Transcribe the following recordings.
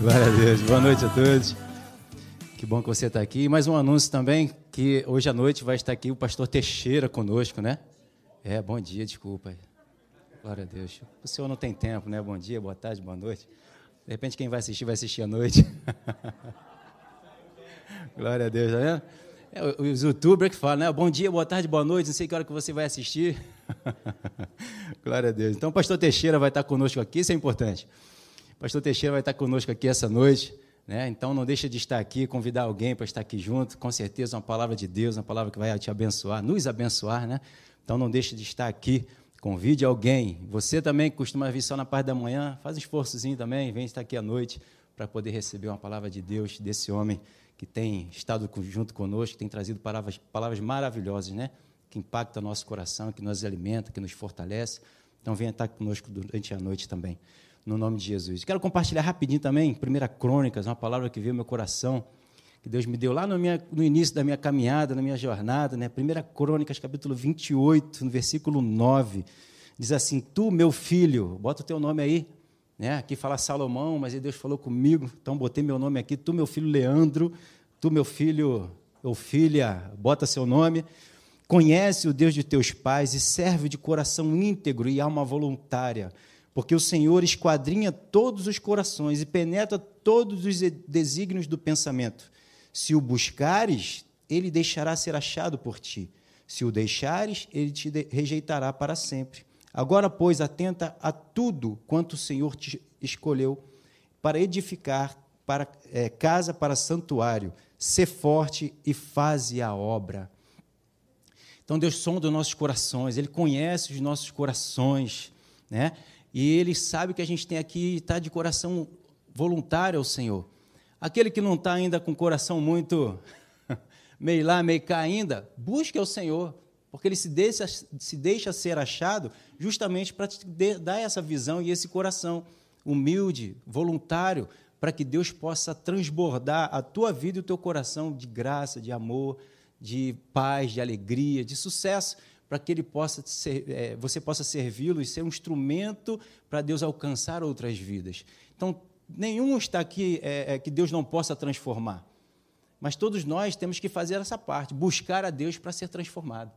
Glória a Deus. Boa noite a todos. Que bom que você está aqui. Mais um anúncio também, que hoje à noite vai estar aqui o pastor Teixeira conosco, né? É, bom dia, desculpa. Glória a Deus. O senhor não tem tempo, né? Bom dia, boa tarde, boa noite. De repente quem vai assistir, vai assistir à noite. Glória a Deus, tá vendo? É, os youtubers que falam, né? Bom dia, boa tarde, boa noite, não sei que hora que você vai assistir. Glória a Deus. Então, o pastor Teixeira vai estar conosco aqui, isso é importante. Pastor Teixeira vai estar conosco aqui essa noite. Né? Então, não deixa de estar aqui, convidar alguém para estar aqui junto. Com certeza, uma palavra de Deus, uma palavra que vai te abençoar, nos abençoar. Né? Então, não deixe de estar aqui. Convide alguém. Você também que costuma vir só na parte da manhã, faz um esforçozinho também, vem estar aqui à noite para poder receber uma palavra de Deus desse homem que tem estado junto conosco, que tem trazido palavras, palavras maravilhosas, né? que impactam o nosso coração, que nos alimenta, que nos fortalece. Então, venha estar conosco durante a noite também no nome de Jesus. Quero compartilhar rapidinho também, 1 Crônicas, uma palavra que veio ao meu coração, que Deus me deu lá no, minha, no início da minha caminhada, na minha jornada, né? 1 Crônicas, capítulo 28, no versículo 9, diz assim, tu, meu filho, bota o teu nome aí, né? aqui fala Salomão, mas Deus falou comigo, então botei meu nome aqui, tu, meu filho Leandro, tu, meu filho ou filha, bota seu nome, conhece o Deus de teus pais e serve de coração íntegro e alma voluntária, porque o Senhor esquadrinha todos os corações e penetra todos os desígnios do pensamento. Se o buscares, ele deixará ser achado por ti. Se o deixares, ele te rejeitará para sempre. Agora, pois, atenta a tudo quanto o Senhor te escolheu para edificar para, é, casa para santuário. Ser forte e faze a obra. Então, Deus sonda os nossos corações, Ele conhece os nossos corações, né? E ele sabe que a gente tem aqui está de coração voluntário ao Senhor. Aquele que não está ainda com o coração muito meio lá, meio cá ainda, busque ao Senhor, porque ele se deixa, se deixa ser achado justamente para te dar essa visão e esse coração humilde, voluntário, para que Deus possa transbordar a tua vida e o teu coração de graça, de amor, de paz, de alegria, de sucesso para que ele possa ser, é, você possa servi-lo e ser um instrumento para Deus alcançar outras vidas. Então, nenhum está aqui é, é, que Deus não possa transformar, mas todos nós temos que fazer essa parte, buscar a Deus para ser transformado.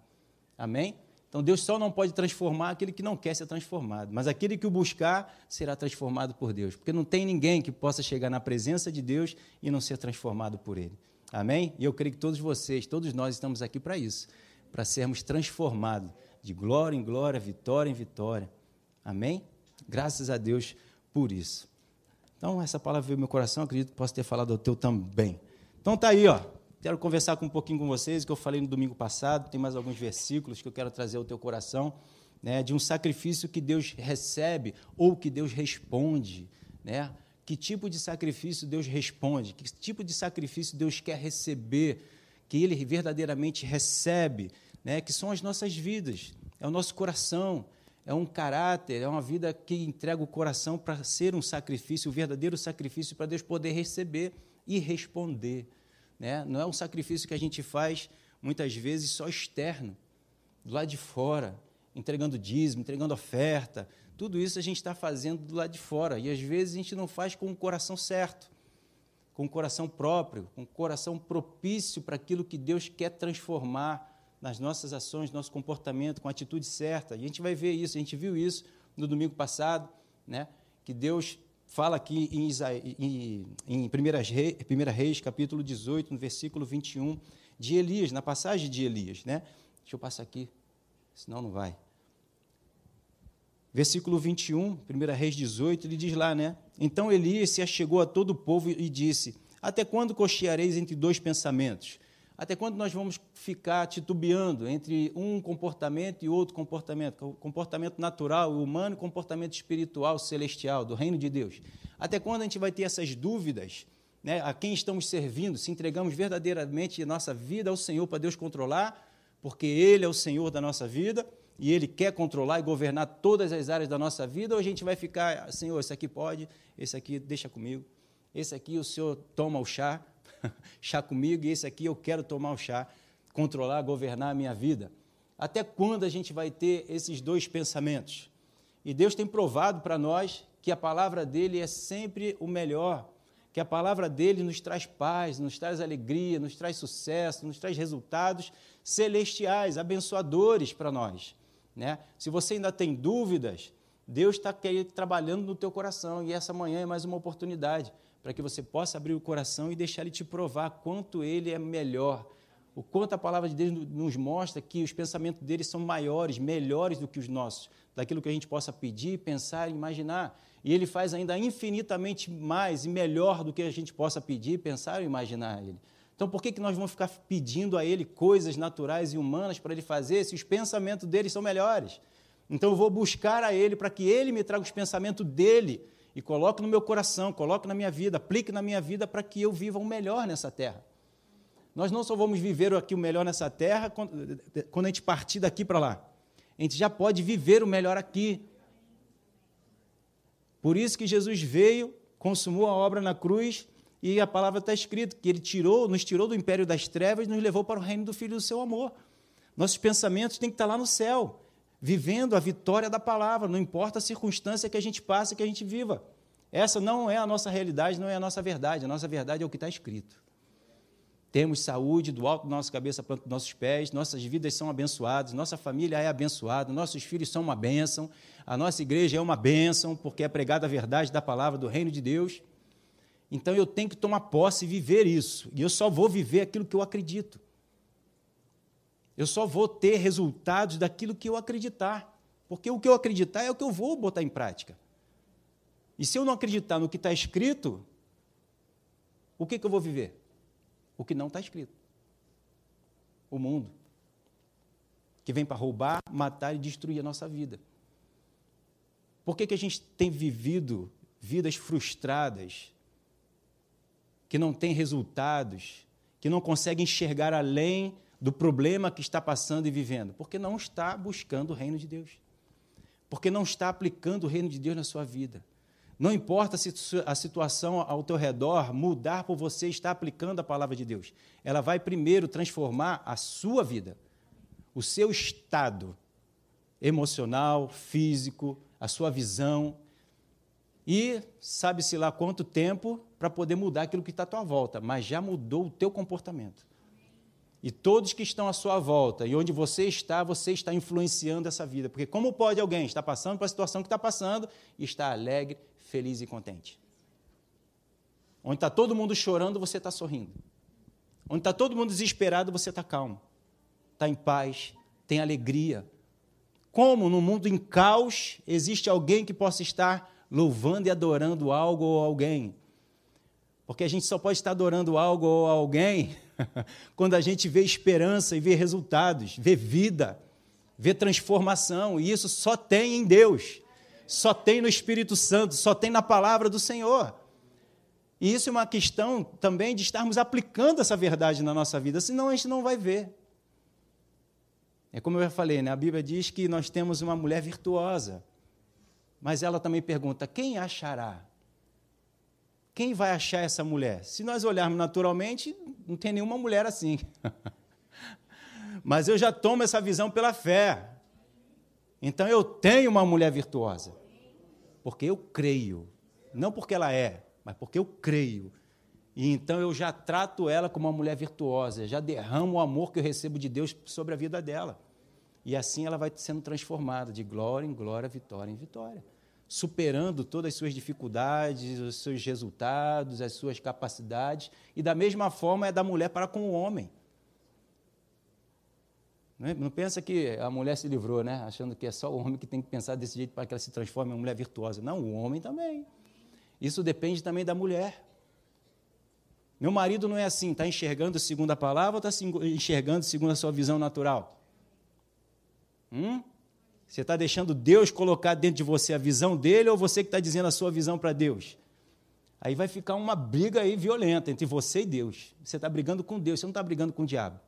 Amém? Então, Deus só não pode transformar aquele que não quer ser transformado, mas aquele que o buscar será transformado por Deus, porque não tem ninguém que possa chegar na presença de Deus e não ser transformado por Ele. Amém? E eu creio que todos vocês, todos nós estamos aqui para isso para sermos transformados de glória em glória, vitória em vitória. Amém? Graças a Deus por isso. Então, essa palavra veio no meu coração, acredito que posso ter falado ao teu também. Então, tá aí, ó. Quero conversar com um pouquinho com vocês, que eu falei no domingo passado, tem mais alguns versículos que eu quero trazer ao teu coração, né, de um sacrifício que Deus recebe ou que Deus responde, né? Que tipo de sacrifício Deus responde? Que tipo de sacrifício Deus quer receber? Que Ele verdadeiramente recebe, né, que são as nossas vidas, é o nosso coração, é um caráter, é uma vida que entrega o coração para ser um sacrifício, o um verdadeiro sacrifício para Deus poder receber e responder. Né? Não é um sacrifício que a gente faz muitas vezes só externo, do lado de fora, entregando dízimo, entregando oferta, tudo isso a gente está fazendo do lado de fora e às vezes a gente não faz com o coração certo com coração próprio, com coração propício para aquilo que Deus quer transformar nas nossas ações, no nosso comportamento, com a atitude certa. A gente vai ver isso, a gente viu isso no domingo passado, né? que Deus fala aqui em, em, em 1 Reis, 1 Reis, capítulo 18, no versículo 21, de Elias, na passagem de Elias. Né? Deixa eu passar aqui, senão não vai. Versículo 21, 1 Reis 18, ele diz lá, né? Então Elias se achegou a todo o povo e disse: Até quando cocheareis entre dois pensamentos? Até quando nós vamos ficar titubeando entre um comportamento e outro comportamento? Comportamento natural, humano e comportamento espiritual, celestial, do reino de Deus. Até quando a gente vai ter essas dúvidas? Né? A quem estamos servindo? Se entregamos verdadeiramente nossa vida ao Senhor para Deus controlar, porque Ele é o Senhor da nossa vida? E Ele quer controlar e governar todas as áreas da nossa vida, ou a gente vai ficar, Senhor, esse aqui pode, esse aqui deixa comigo, esse aqui o Senhor toma o chá, chá comigo, e esse aqui eu quero tomar o chá, controlar, governar a minha vida. Até quando a gente vai ter esses dois pensamentos? E Deus tem provado para nós que a palavra dele é sempre o melhor, que a palavra dele nos traz paz, nos traz alegria, nos traz sucesso, nos traz resultados celestiais, abençoadores para nós. Né? Se você ainda tem dúvidas, Deus está trabalhando no teu coração e essa manhã é mais uma oportunidade para que você possa abrir o coração e deixar Ele te provar quanto Ele é melhor, o quanto a palavra de Deus nos mostra que os pensamentos dele são maiores, melhores do que os nossos, daquilo que a gente possa pedir, pensar, imaginar. E ele faz ainda infinitamente mais e melhor do que a gente possa pedir, pensar ou imaginar ele. Então, por que, que nós vamos ficar pedindo a ele coisas naturais e humanas para ele fazer se os pensamentos dele são melhores? Então, eu vou buscar a ele para que ele me traga os pensamentos dele e coloque no meu coração, coloque na minha vida, aplique na minha vida para que eu viva o melhor nessa terra. Nós não só vamos viver aqui o melhor nessa terra quando a gente partir daqui para lá. A gente já pode viver o melhor aqui. Por isso que Jesus veio, consumou a obra na cruz e a palavra está escrita que ele tirou, nos tirou do império das trevas e nos levou para o reino do Filho do seu amor. Nossos pensamentos têm que estar lá no céu, vivendo a vitória da palavra, não importa a circunstância que a gente passe, que a gente viva. Essa não é a nossa realidade, não é a nossa verdade. A nossa verdade é o que está escrito. Temos saúde do alto da nossa cabeça para os nossos pés, nossas vidas são abençoadas, nossa família é abençoada, nossos filhos são uma bênção, a nossa igreja é uma bênção, porque é pregada a verdade da palavra do reino de Deus. Então eu tenho que tomar posse e viver isso. E eu só vou viver aquilo que eu acredito. Eu só vou ter resultados daquilo que eu acreditar. Porque o que eu acreditar é o que eu vou botar em prática. E se eu não acreditar no que está escrito, o que, que eu vou viver? o que não está escrito. O mundo. Que vem para roubar, matar e destruir a nossa vida. Por que, que a gente tem vivido vidas frustradas, que não têm resultados, que não conseguem enxergar além do problema que está passando e vivendo? Porque não está buscando o reino de Deus. Porque não está aplicando o reino de Deus na sua vida. Não importa se a situação ao teu redor mudar por você estar aplicando a palavra de Deus. Ela vai primeiro transformar a sua vida, o seu estado emocional, físico, a sua visão. E sabe-se lá quanto tempo para poder mudar aquilo que está à tua volta, mas já mudou o teu comportamento. E todos que estão à sua volta e onde você está, você está influenciando essa vida. Porque como pode alguém estar passando por a situação que está passando e estar alegre, feliz e contente. Onde está todo mundo chorando, você está sorrindo. Onde está todo mundo desesperado, você está calmo. Está em paz, tem alegria. Como no mundo em caos existe alguém que possa estar louvando e adorando algo ou alguém? Porque a gente só pode estar adorando algo ou alguém quando a gente vê esperança e vê resultados, vê vida, vê transformação, e isso só tem em Deus só tem no Espírito Santo, só tem na palavra do Senhor. E isso é uma questão também de estarmos aplicando essa verdade na nossa vida, senão a gente não vai ver. É como eu já falei, né? a Bíblia diz que nós temos uma mulher virtuosa, mas ela também pergunta: quem achará? Quem vai achar essa mulher? Se nós olharmos naturalmente, não tem nenhuma mulher assim. mas eu já tomo essa visão pela fé. Então eu tenho uma mulher virtuosa. Porque eu creio. Não porque ela é, mas porque eu creio. E então eu já trato ela como uma mulher virtuosa, já derramo o amor que eu recebo de Deus sobre a vida dela. E assim ela vai sendo transformada de glória em glória, vitória em vitória, superando todas as suas dificuldades, os seus resultados, as suas capacidades. E da mesma forma é da mulher para com o homem. É? Não pensa que a mulher se livrou, né? achando que é só o homem que tem que pensar desse jeito para que ela se transforme em uma mulher virtuosa. Não, o homem também. Isso depende também da mulher. Meu marido não é assim, está enxergando segundo a palavra ou está enxergando segundo a sua visão natural? Hum? Você está deixando Deus colocar dentro de você a visão dele ou você que está dizendo a sua visão para Deus? Aí vai ficar uma briga aí violenta entre você e Deus. Você está brigando com Deus, você não está brigando com o diabo.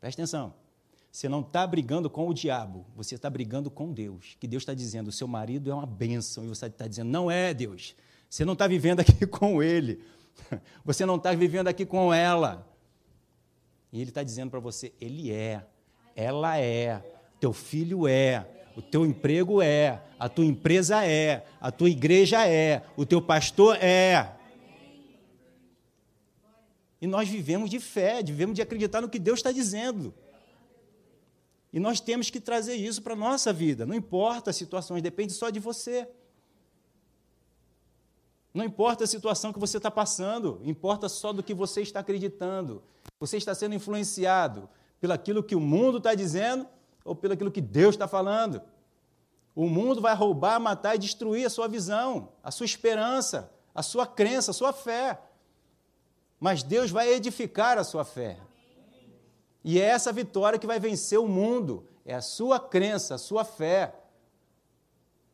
Presta atenção. Você não está brigando com o diabo, você está brigando com Deus. Que Deus está dizendo, o seu marido é uma bênção, e você está dizendo, não é Deus. Você não está vivendo aqui com ele. Você não está vivendo aqui com ela. E ele está dizendo para você, ele é, ela é, teu filho é, o teu emprego é, a tua empresa é, a tua igreja é, o teu pastor é. E nós vivemos de fé, vivemos de acreditar no que Deus está dizendo. E nós temos que trazer isso para a nossa vida. Não importa as situações, depende só de você. Não importa a situação que você está passando, importa só do que você está acreditando. Você está sendo influenciado pelaquilo que o mundo está dizendo ou pelo aquilo que Deus está falando. O mundo vai roubar, matar e destruir a sua visão, a sua esperança, a sua crença, a sua fé. Mas Deus vai edificar a sua fé. E é essa vitória que vai vencer o mundo. É a sua crença, a sua fé.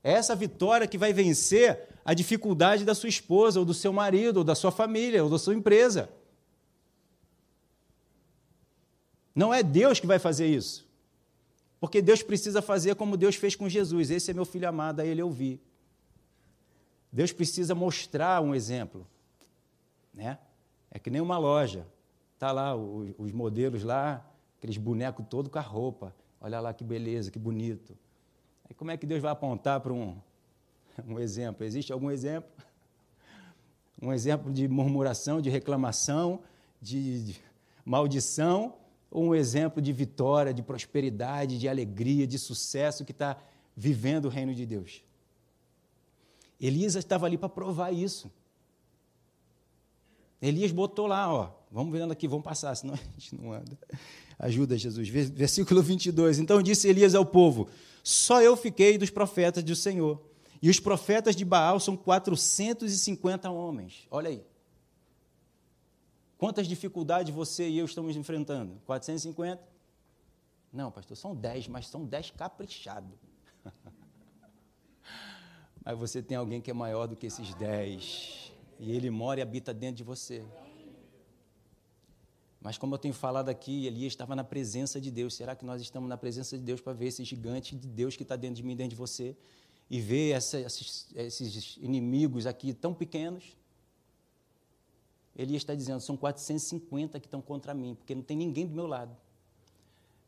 É essa vitória que vai vencer a dificuldade da sua esposa, ou do seu marido, ou da sua família, ou da sua empresa. Não é Deus que vai fazer isso. Porque Deus precisa fazer como Deus fez com Jesus. Esse é meu filho amado, a ele eu vi. Deus precisa mostrar um exemplo. Né? É que nem uma loja. Está lá os, os modelos lá, aqueles bonecos todos com a roupa. Olha lá que beleza, que bonito. Aí como é que Deus vai apontar para um, um exemplo? Existe algum exemplo? Um exemplo de murmuração, de reclamação, de, de maldição um exemplo de vitória, de prosperidade, de alegria, de sucesso que está vivendo o reino de Deus. Elias estava ali para provar isso. Elias botou lá, ó, vamos vendo aqui, vamos passar, senão a gente não anda. Ajuda, Jesus. Versículo 22. Então disse Elias ao povo: Só eu fiquei dos profetas do Senhor. E os profetas de Baal são 450 homens. Olha aí. Quantas dificuldades você e eu estamos enfrentando? 450? Não, pastor, são 10, mas são 10 caprichados. mas você tem alguém que é maior do que esses 10. E ele mora e habita dentro de você. Mas como eu tenho falado aqui, Elias estava na presença de Deus. Será que nós estamos na presença de Deus para ver esse gigante de Deus que está dentro de mim, dentro de você? E ver essa, esses, esses inimigos aqui tão pequenos? Elias está dizendo: são 450 que estão contra mim, porque não tem ninguém do meu lado.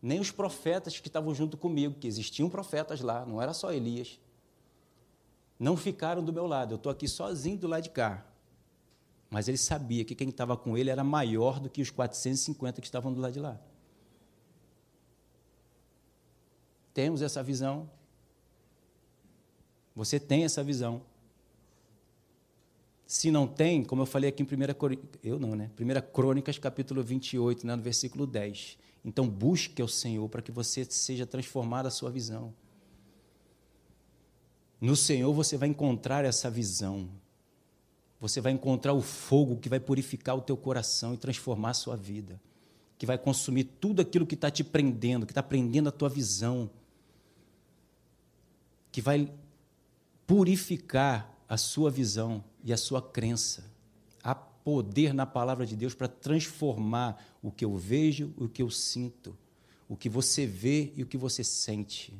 Nem os profetas que estavam junto comigo, que existiam profetas lá, não era só Elias, não ficaram do meu lado. Eu estou aqui sozinho do lado de cá. Mas ele sabia que quem estava com ele era maior do que os 450 que estavam do lado de lá. Temos essa visão. Você tem essa visão. Se não tem, como eu falei aqui em 1 eu não, né? 1 Crônicas, capítulo 28, né, no versículo 10. Então busque ao Senhor para que você seja transformado a sua visão. No Senhor você vai encontrar essa visão. Você vai encontrar o fogo que vai purificar o teu coração e transformar a sua vida. Que vai consumir tudo aquilo que está te prendendo, que está prendendo a tua visão. Que vai purificar a sua visão e a sua crença. Há poder na palavra de Deus para transformar o que eu vejo o que eu sinto, o que você vê e o que você sente.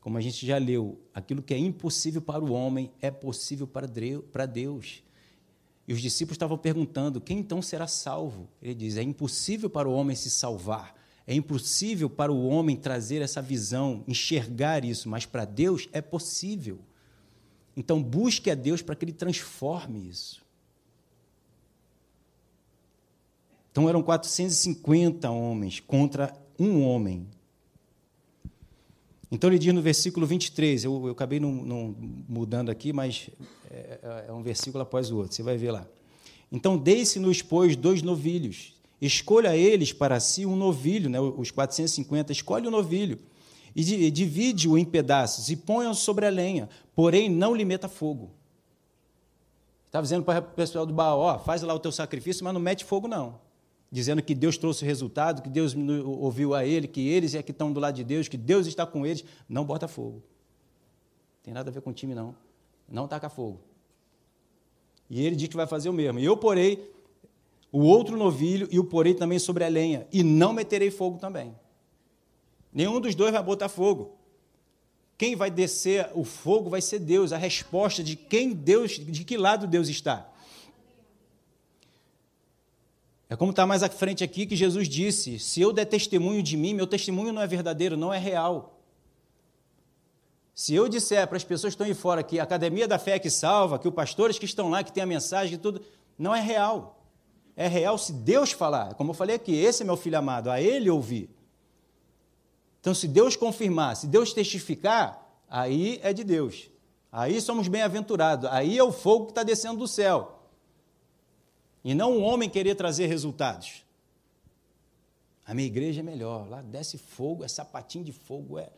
Como a gente já leu, aquilo que é impossível para o homem é possível para Deus. E os discípulos estavam perguntando: quem então será salvo? Ele diz: é impossível para o homem se salvar, é impossível para o homem trazer essa visão, enxergar isso, mas para Deus é possível. Então, busque a Deus para que Ele transforme isso. Então, eram 450 homens contra um homem. Então, ele diz no versículo 23, eu, eu acabei não, não mudando aqui, mas é, é, é, um versículo após o outro, você vai ver lá. Então, deixe-nos, pois, dois novilhos. Escolha eles para si um novilho, né, os 450, escolhe o um novilho e divide-o em pedaços e ponha-o sobre a lenha, porém não lhe meta fogo. Estava dizendo para o pessoal do Baal, ó, faz lá o teu sacrifício, mas não mete fogo não. Dizendo que Deus trouxe o resultado, que Deus ouviu a ele, que eles é que estão do lado de Deus, que Deus está com eles. Não bota fogo. Tem nada a ver com o time, não. Não taca fogo. E ele diz que vai fazer o mesmo. E eu porei o outro novilho e o porei também sobre a lenha, e não meterei fogo também. Nenhum dos dois vai botar fogo. Quem vai descer o fogo vai ser Deus, a resposta de quem Deus, de que lado Deus está. É como está mais à frente aqui que Jesus disse: se eu der testemunho de mim, meu testemunho não é verdadeiro, não é real. Se eu disser para as pessoas que estão aí fora que a academia da fé é que salva, que os pastores que estão lá, que tem a mensagem e tudo, não é real. é real se Deus falar. Como eu falei aqui, esse é meu filho amado, a ele ouvir. Então, se Deus confirmar, se Deus testificar, aí é de Deus. Aí somos bem-aventurados. Aí é o fogo que está descendo do céu. E não o homem querer trazer resultados. A minha igreja é melhor. Lá desce fogo, é sapatinho de fogo, é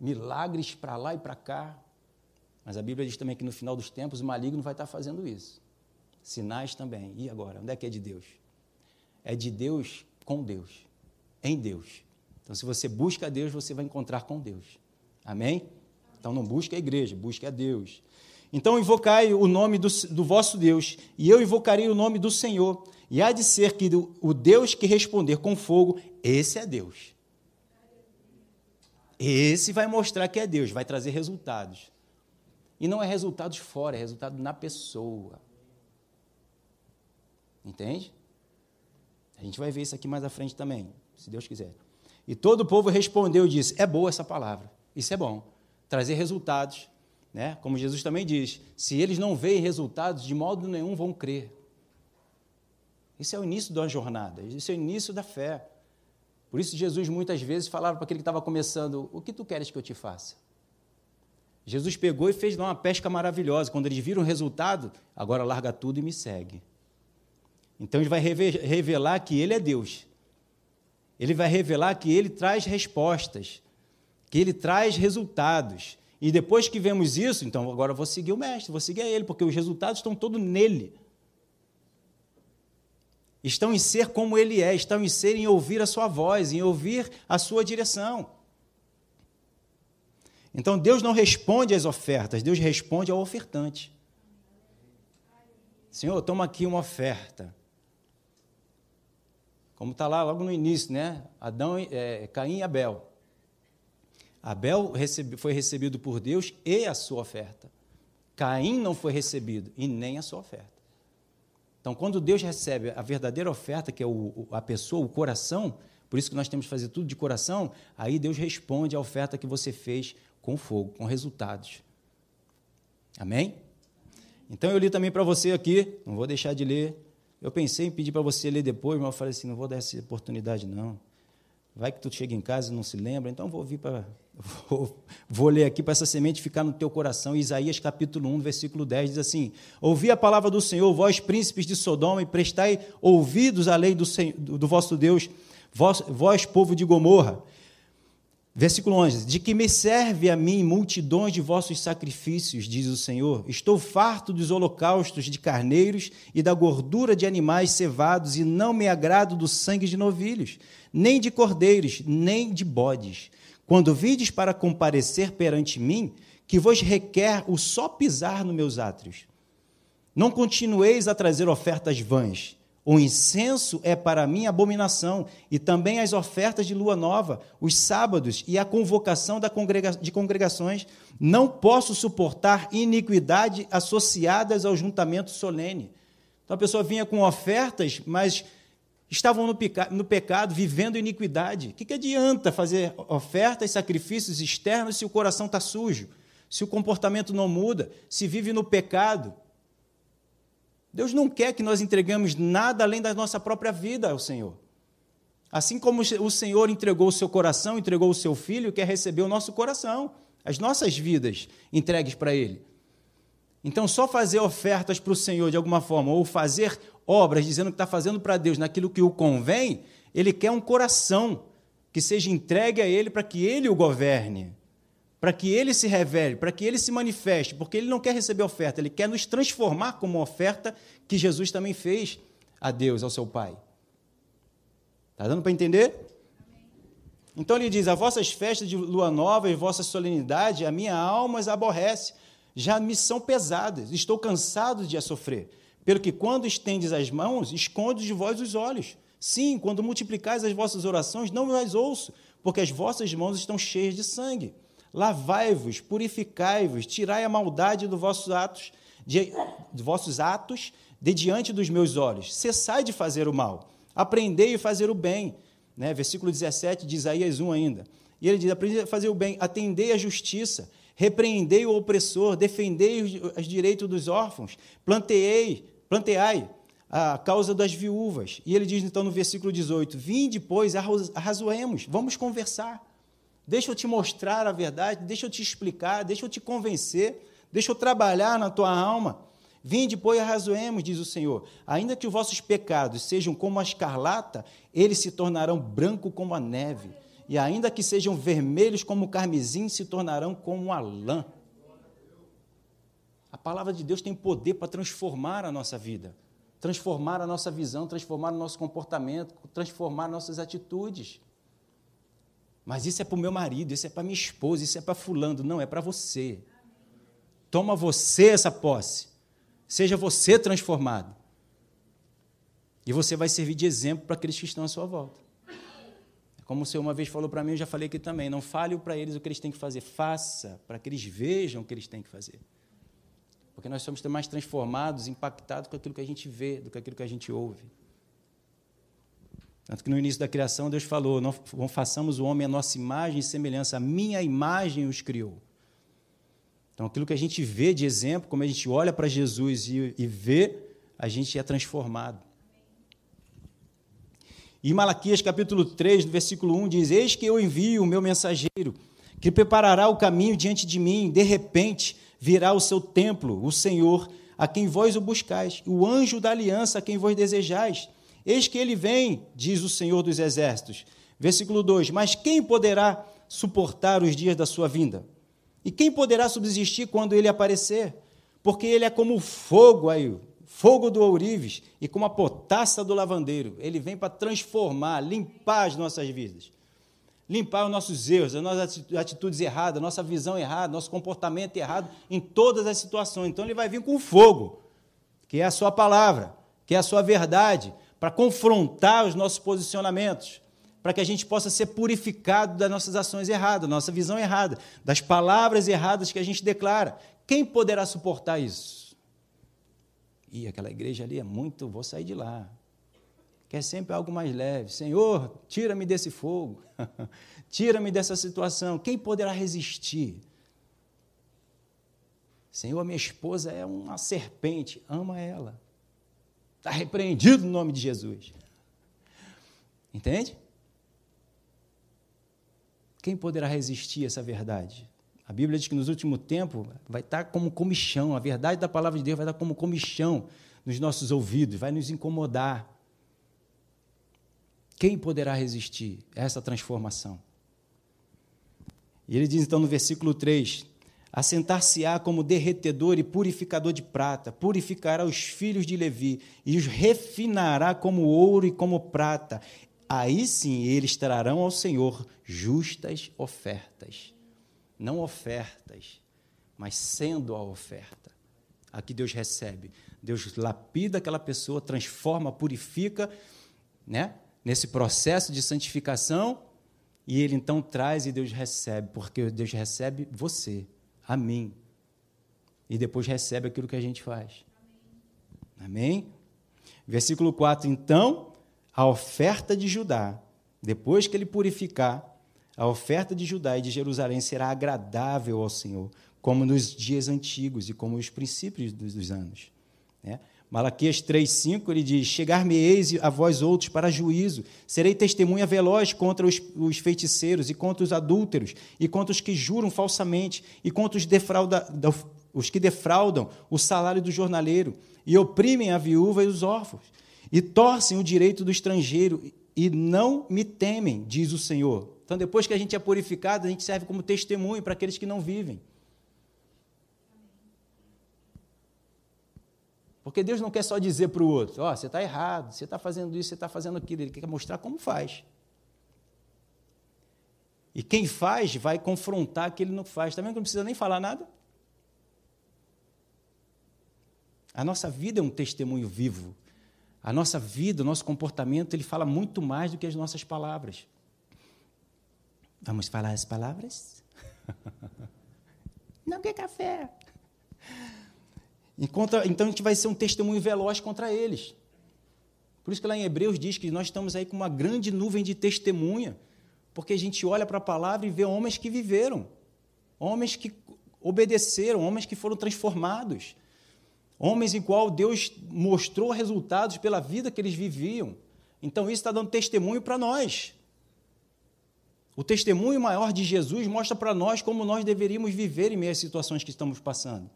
milagres para lá e para cá. Mas a Bíblia diz também que no final dos tempos o maligno vai estar fazendo isso. Sinais também. E agora? Onde é que é de Deus? É de Deus com Deus, em Deus. Então, se você busca a Deus, você vai encontrar com Deus. Amém? Então, não busque a igreja, busque a Deus. Então, invocai o nome do, do vosso Deus, e eu invocarei o nome do Senhor. E há de ser que o Deus que responder com fogo, esse é Deus. Esse vai mostrar que é Deus, vai trazer resultados. E não é resultados fora, é resultado na pessoa. Entende? A gente vai ver isso aqui mais à frente também, se Deus quiser. E todo o povo respondeu e disse: É boa essa palavra, isso é bom. Trazer resultados, né? como Jesus também diz: se eles não veem resultados, de modo nenhum vão crer. Isso é o início da jornada, isso é o início da fé. Por isso, Jesus muitas vezes falava para aquele que estava começando: O que tu queres que eu te faça? Jesus pegou e fez uma pesca maravilhosa. Quando eles viram o resultado, agora larga tudo e me segue. Então ele vai revelar que ele é Deus. Ele vai revelar que ele traz respostas, que ele traz resultados. E depois que vemos isso, então agora eu vou seguir o mestre, vou seguir ele, porque os resultados estão todos nele. Estão em ser como ele é, estão em ser em ouvir a sua voz, em ouvir a sua direção. Então Deus não responde às ofertas, Deus responde ao ofertante. Senhor, toma aqui uma oferta. Como está lá logo no início, né? Adão, é, Caim e Abel. Abel recebe, foi recebido por Deus e a sua oferta. Caim não foi recebido e nem a sua oferta. Então, quando Deus recebe a verdadeira oferta, que é o, a pessoa, o coração, por isso que nós temos que fazer tudo de coração, aí Deus responde à oferta que você fez com fogo, com resultados. Amém? Então eu li também para você aqui, não vou deixar de ler. Eu pensei em pedir para você ler depois, mas eu falei assim, não vou dar essa oportunidade não. Vai que tu chega em casa e não se lembra, então vou vir para vou, vou, ler aqui para essa semente ficar no teu coração. Isaías capítulo 1, versículo 10 diz assim: Ouvi a palavra do Senhor, vós príncipes de Sodoma, e prestai ouvidos à lei do, do vosso Deus, vós, vós povo de Gomorra. Versículo 11: De que me serve a mim multidões de vossos sacrifícios, diz o Senhor? Estou farto dos holocaustos de carneiros e da gordura de animais cevados, e não me agrado do sangue de novilhos, nem de cordeiros, nem de bodes. Quando vides para comparecer perante mim, que vos requer o só pisar nos meus átrios. Não continueis a trazer ofertas vãs o incenso é para mim abominação, e também as ofertas de lua nova, os sábados e a convocação de congregações. Não posso suportar iniquidade associadas ao juntamento solene. Então a pessoa vinha com ofertas, mas estavam no, no pecado, vivendo iniquidade. O que, que adianta fazer ofertas, sacrifícios externos se o coração está sujo, se o comportamento não muda, se vive no pecado? Deus não quer que nós entregamos nada além da nossa própria vida ao Senhor. Assim como o Senhor entregou o seu coração, entregou o seu filho, quer receber o nosso coração, as nossas vidas entregues para Ele. Então, só fazer ofertas para o Senhor de alguma forma, ou fazer obras dizendo que está fazendo para Deus naquilo que o convém, Ele quer um coração que seja entregue a Ele para que Ele o governe para que ele se revele, para que ele se manifeste, porque ele não quer receber oferta, ele quer nos transformar como oferta que Jesus também fez a Deus, ao seu Pai. Está dando para entender? Então ele diz: A vossas festas de lua nova e vossa solenidade, a minha alma as aborrece, já me são pesadas, estou cansado de a sofrer. Pelo que quando estendes as mãos, escondes de vós os olhos. Sim, quando multiplicais as vossas orações, não as ouço, porque as vossas mãos estão cheias de sangue. Lavai-vos, purificai-vos, tirai a maldade dos vossos atos, de, de vossos atos de diante dos meus olhos. Cessai de fazer o mal, aprendei a fazer o bem. Né? Versículo 17 de Isaías 1 ainda. E ele diz: aprendei a fazer o bem, atendei a justiça, repreendei o opressor, defendei os, os direitos dos órfãos, planteei, planteai a causa das viúvas. E ele diz então no versículo 18: Vinde, pois, arrazoemos, vamos conversar. Deixa eu te mostrar a verdade, deixa eu te explicar, deixa eu te convencer, deixa eu trabalhar na tua alma. Vinde, pois, arrazoemos, diz o Senhor. Ainda que os vossos pecados sejam como a escarlata, eles se tornarão branco como a neve. E ainda que sejam vermelhos como o carmesim, se tornarão como a lã. A palavra de Deus tem poder para transformar a nossa vida, transformar a nossa visão, transformar o nosso comportamento, transformar nossas atitudes. Mas isso é para o meu marido, isso é para minha esposa, isso é para fulano. Não, é para você. Toma você essa posse. Seja você transformado. E você vai servir de exemplo para aqueles que estão à sua volta. Como o Senhor uma vez falou para mim, eu já falei aqui também. Não fale para eles o que eles têm que fazer. Faça para que eles vejam o que eles têm que fazer. Porque nós somos mais transformados, impactados com aquilo que a gente vê do que aquilo que a gente ouve. Tanto que no início da criação Deus falou: não, façamos o homem a nossa imagem e semelhança, a minha imagem os criou. Então, aquilo que a gente vê de exemplo, como a gente olha para Jesus e, e vê, a gente é transformado. E Malaquias capítulo 3, no versículo 1 diz: Eis que eu envio o meu mensageiro, que preparará o caminho diante de mim, de repente virá o seu templo, o Senhor, a quem vós o buscais, o anjo da aliança a quem vós desejais. Eis que ele vem, diz o Senhor dos Exércitos. Versículo 2: Mas quem poderá suportar os dias da sua vinda? E quem poderá subsistir quando ele aparecer? Porque ele é como fogo aí, fogo do ourives, e como a potassa do lavandeiro. Ele vem para transformar, limpar as nossas vidas. Limpar os nossos erros, as nossas atitudes erradas, nossa visão errada, nosso comportamento errado em todas as situações. Então ele vai vir com fogo, que é a sua palavra, que é a sua verdade, para confrontar os nossos posicionamentos, para que a gente possa ser purificado das nossas ações erradas, nossa visão errada, das palavras erradas que a gente declara. Quem poderá suportar isso? E aquela igreja ali é muito, vou sair de lá. Quer sempre algo mais leve. Senhor, tira-me desse fogo. tira-me dessa situação. Quem poderá resistir? Senhor, minha esposa é uma serpente, ama ela. Está repreendido no nome de Jesus. Entende? Quem poderá resistir a essa verdade? A Bíblia diz que nos últimos tempos vai estar como comichão, a verdade da palavra de Deus vai estar como comichão nos nossos ouvidos, vai nos incomodar. Quem poderá resistir a essa transformação? E ele diz então no versículo 3: Assentar-se-á como derretedor e purificador de prata, purificará os filhos de Levi e os refinará como ouro e como prata. Aí sim eles trarão ao Senhor justas ofertas. Não ofertas, mas sendo a oferta. Aqui Deus recebe. Deus lapida aquela pessoa, transforma, purifica, né? Nesse processo de santificação, e ele então traz e Deus recebe, porque Deus recebe você a mim. E depois recebe aquilo que a gente faz. Amém? Versículo 4: Então, a oferta de Judá, depois que ele purificar, a oferta de Judá e de Jerusalém será agradável ao Senhor, como nos dias antigos e como os princípios dos anos. Né? Malaquias 3,5 ele diz: Chegar-me-eis a vós outros para juízo, serei testemunha veloz contra os, os, feiticeiros e contra os adúlteros, e contra os que juram falsamente, e contra os, defrauda, os que defraudam o salário do jornaleiro, e oprimem a viúva e os órfãos, e torcem o direito do estrangeiro, e não me temem, diz o Senhor. Então, depois que a gente é purificado, a gente serve como testemunho para aqueles que não vivem. Porque Deus não quer só dizer para o outro: Ó, oh, você está errado, você está fazendo isso, você está fazendo aquilo. Ele quer mostrar como faz. E quem faz vai confrontar aquele que não faz. Está vendo que não precisa nem falar nada? A nossa vida é um testemunho vivo. A nossa vida, o nosso comportamento, ele fala muito mais do que as nossas palavras. Vamos falar as palavras? não quer café. Então a gente vai ser um testemunho veloz contra eles. Por isso que lá em Hebreus diz que nós estamos aí com uma grande nuvem de testemunha, porque a gente olha para a palavra e vê homens que viveram, homens que obedeceram, homens que foram transformados. Homens em qual Deus mostrou resultados pela vida que eles viviam. Então, isso está dando testemunho para nós. O testemunho maior de Jesus mostra para nós como nós deveríamos viver em meio às situações que estamos passando.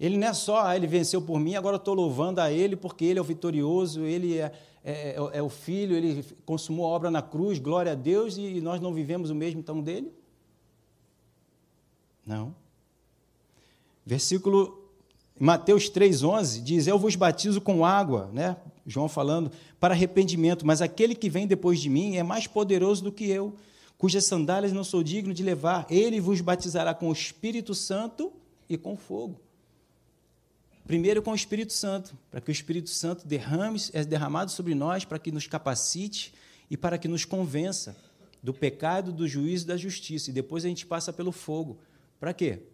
Ele não é só, ah, ele venceu por mim, agora estou louvando a ele porque ele é o vitorioso, ele é, é, é, é, o filho, ele consumou a obra na cruz, glória a Deus, e nós não vivemos o mesmo então dele? Não. Versículo Mateus 3,11 diz: Eu vos batizo com água, né? João falando, para arrependimento, mas aquele que vem depois de mim é mais poderoso do que eu, cujas sandálias não sou digno de levar. Ele vos batizará com o Espírito Santo e com fogo. Primeiro com o Espírito Santo, para que o Espírito Santo derrame, é derramado sobre nós, para que nos capacite e para que nos convença do pecado, do juízo e da justiça. E depois a gente passa pelo fogo. Para quê?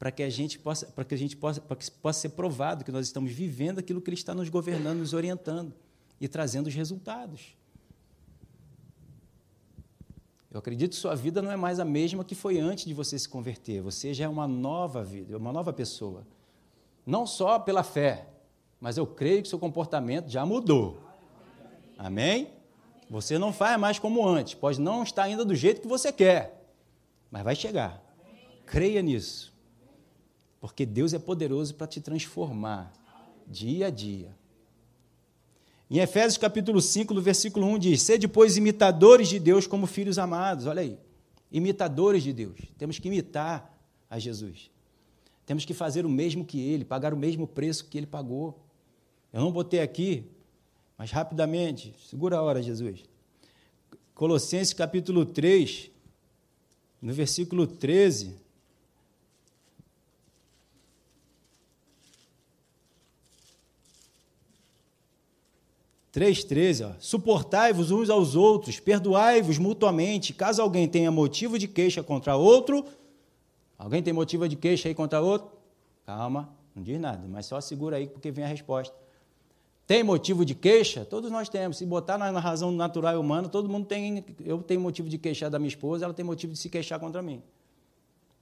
Para que a gente possa, para que a gente possa, para que possa ser provado que nós estamos vivendo aquilo que Ele está nos governando, nos orientando e trazendo os resultados. Eu acredito que sua vida não é mais a mesma que foi antes de você se converter. Você já é uma nova vida, uma nova pessoa não só pela fé, mas eu creio que seu comportamento já mudou. Amém? Você não faz mais como antes, pode não estar ainda do jeito que você quer, mas vai chegar. Creia nisso. Porque Deus é poderoso para te transformar dia a dia. Em Efésios capítulo 5, no versículo 1 diz: Sede, pois, imitadores de Deus como filhos amados. Olha aí. Imitadores de Deus. Temos que imitar a Jesus. Temos que fazer o mesmo que ele, pagar o mesmo preço que ele pagou. Eu não botei aqui, mas rapidamente, segura a hora, Jesus. Colossenses capítulo 3, no versículo 13. Três, treze, suportai-vos uns aos outros, perdoai-vos mutuamente, caso alguém tenha motivo de queixa contra outro, Alguém tem motivo de queixa aí contra outro? Calma, não diz nada, mas só segura aí porque vem a resposta. Tem motivo de queixa? Todos nós temos. Se botar na razão natural e humana, todo mundo tem. Eu tenho motivo de queixar da minha esposa, ela tem motivo de se queixar contra mim.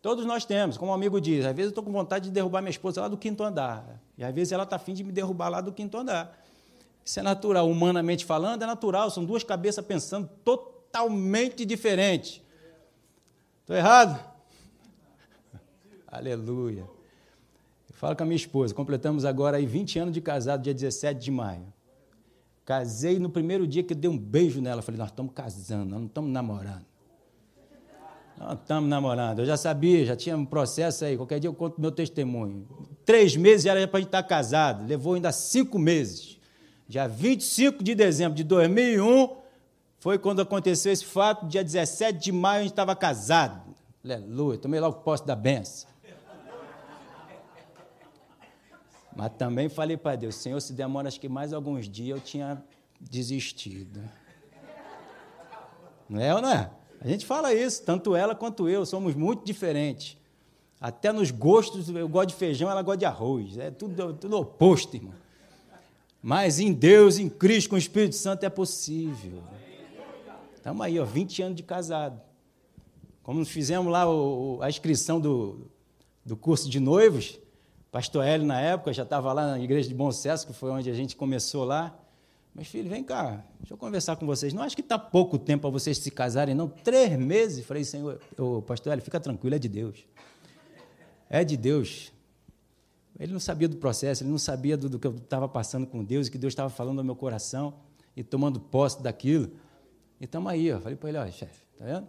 Todos nós temos. Como um amigo diz, às vezes eu estou com vontade de derrubar minha esposa lá do quinto andar. E às vezes ela está afim de me derrubar lá do quinto andar. Isso é natural. Humanamente falando, é natural. São duas cabeças pensando totalmente diferentes. Estou errado? Aleluia. Eu falo com a minha esposa, completamos agora aí 20 anos de casado, dia 17 de maio. Casei no primeiro dia que eu dei um beijo nela. Falei, nós estamos casando, nós não estamos namorando. Nós estamos namorando. Eu já sabia, já tinha um processo aí. Qualquer dia eu conto meu testemunho. Três meses já era para a gente estar casado. Levou ainda cinco meses. Dia 25 de dezembro de 2001 foi quando aconteceu esse fato. Dia 17 de maio a gente estava casado. Aleluia. Tomei logo posse da benção. Mas também falei para Deus, Senhor, se demora acho que mais alguns dias, eu tinha desistido. Não é ou não é? A gente fala isso, tanto ela quanto eu, somos muito diferentes. Até nos gostos, eu gosto de feijão, ela gosta de arroz. É tudo, tudo oposto, irmão. Mas em Deus, em Cristo, com o Espírito Santo é possível. Estamos aí, ó, 20 anos de casado. Como fizemos lá o, a inscrição do, do curso de noivos, Pastor Hélio, na época, já estava lá na igreja de Bom Sucesso, que foi onde a gente começou lá. Mas, filho, vem cá, deixa eu conversar com vocês. Não acho que está pouco tempo para vocês se casarem, não. Três meses. Falei, Senhor, ô, pastor Hélio, fica tranquilo, é de Deus. É de Deus. Ele não sabia do processo, ele não sabia do, do que eu estava passando com Deus que Deus estava falando ao meu coração e tomando posse daquilo. E estamos aí, ó. Falei para ele, chefe, tá vendo?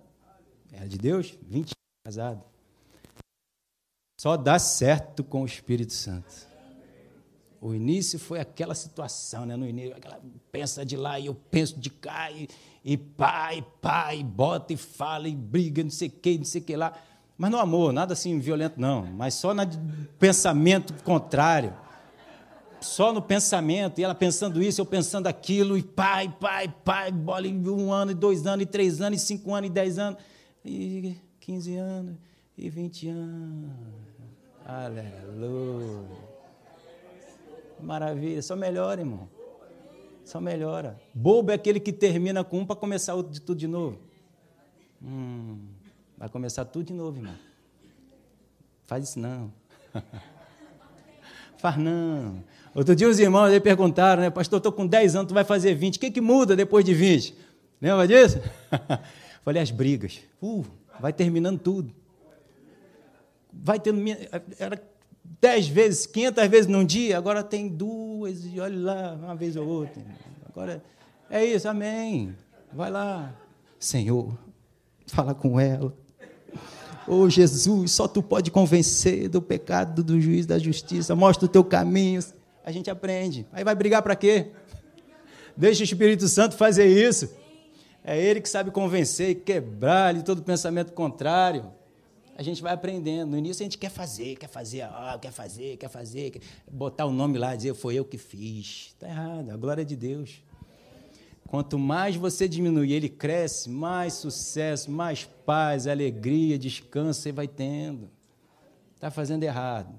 É de Deus, 20 anos casado. Só dá certo com o Espírito Santo. O início foi aquela situação, né? No início, aquela pensa de lá e eu penso de cá, e, e pá, e pá, e bota e fala, e briga, não sei o que, não sei o que lá. Mas no amor, nada assim violento, não. Mas só no pensamento contrário. Só no pensamento, e ela pensando isso, eu pensando aquilo, e pai, pai, pai, bola em um ano, e dois anos, e três anos, e cinco anos, e dez anos, e quinze anos, e vinte anos. Aleluia. Maravilha, só melhora, irmão. Só melhora. Bobo é aquele que termina com um para começar de tudo de novo. Hum, vai começar tudo de novo, irmão. Faz isso não. Faz não. Outro dia os irmãos aí perguntaram, né? Pastor, estou com 10 anos, tu vai fazer 20. O que, que muda depois de 20? Lembra disso? Falei, as brigas. Uh, vai terminando tudo. Vai tendo. Era 10 vezes, 500 vezes num dia, agora tem duas, e olha lá, uma vez ou outra. Agora é isso, amém. Vai lá. Senhor, fala com ela. Oh Jesus, só tu pode convencer do pecado, do juiz, da justiça. Mostra o teu caminho. A gente aprende. Aí vai brigar para quê? Deixa o Espírito Santo fazer isso. É ele que sabe convencer e quebrar de todo pensamento contrário. A gente vai aprendendo. No início a gente quer fazer, quer fazer, quer fazer, quer fazer, quer botar o nome lá, dizer foi eu que fiz. Está errado. A glória de Deus. Quanto mais você diminui, ele cresce, mais sucesso, mais paz, alegria, descanso você vai tendo. Está fazendo errado.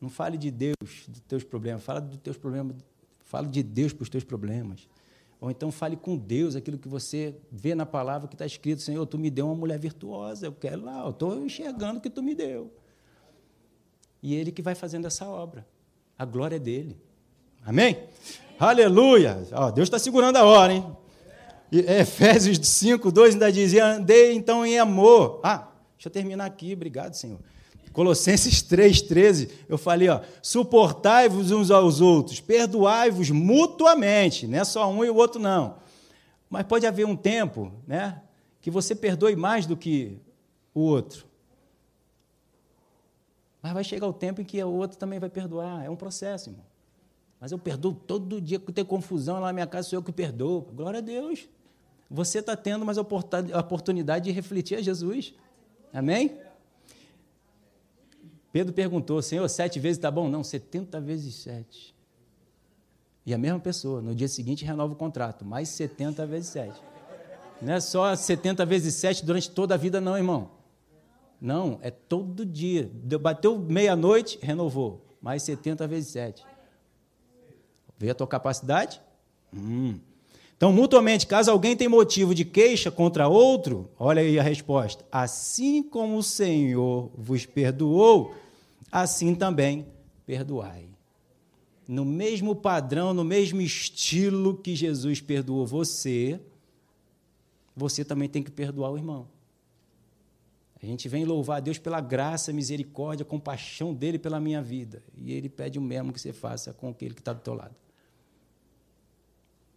Não fale de Deus, dos teus problemas, fala dos teus problemas, fale de Deus para os teus problemas. Ou então fale com Deus aquilo que você vê na palavra que está escrito, Senhor, tu me deu uma mulher virtuosa, eu quero lá, eu estou enxergando o que tu me deu. E ele que vai fazendo essa obra. A glória é dele. Amém? Aleluia! Ó, Deus está segurando a hora, hein? E Efésios 5, 2 ainda dizia: andei então em amor. Ah, deixa eu terminar aqui, obrigado, Senhor. Colossenses 3, 13, eu falei, ó, suportai-vos uns aos outros, perdoai-vos mutuamente, não é só um e o outro não. Mas pode haver um tempo, né, que você perdoe mais do que o outro. Mas vai chegar o tempo em que o outro também vai perdoar, é um processo, irmão. Mas eu perdoo todo dia que tem confusão lá na minha casa, sou eu que perdoo. Glória a Deus. Você está tendo mais oportunidade de refletir a Jesus. Amém? Pedro perguntou, Senhor, sete vezes está bom? Não, setenta vezes sete. E a mesma pessoa, no dia seguinte, renova o contrato, mais setenta vezes sete. Não é só setenta vezes sete durante toda a vida, não, irmão. Não, é todo dia. Bateu meia-noite, renovou. Mais setenta vezes sete. Vê a tua capacidade? Hum. Então, mutuamente, caso alguém tenha motivo de queixa contra outro, olha aí a resposta. Assim como o Senhor vos perdoou, assim também perdoai. No mesmo padrão, no mesmo estilo que Jesus perdoou você, você também tem que perdoar o irmão. A gente vem louvar a Deus pela graça, misericórdia, compaixão dele pela minha vida. E ele pede o mesmo que você faça com aquele que está do teu lado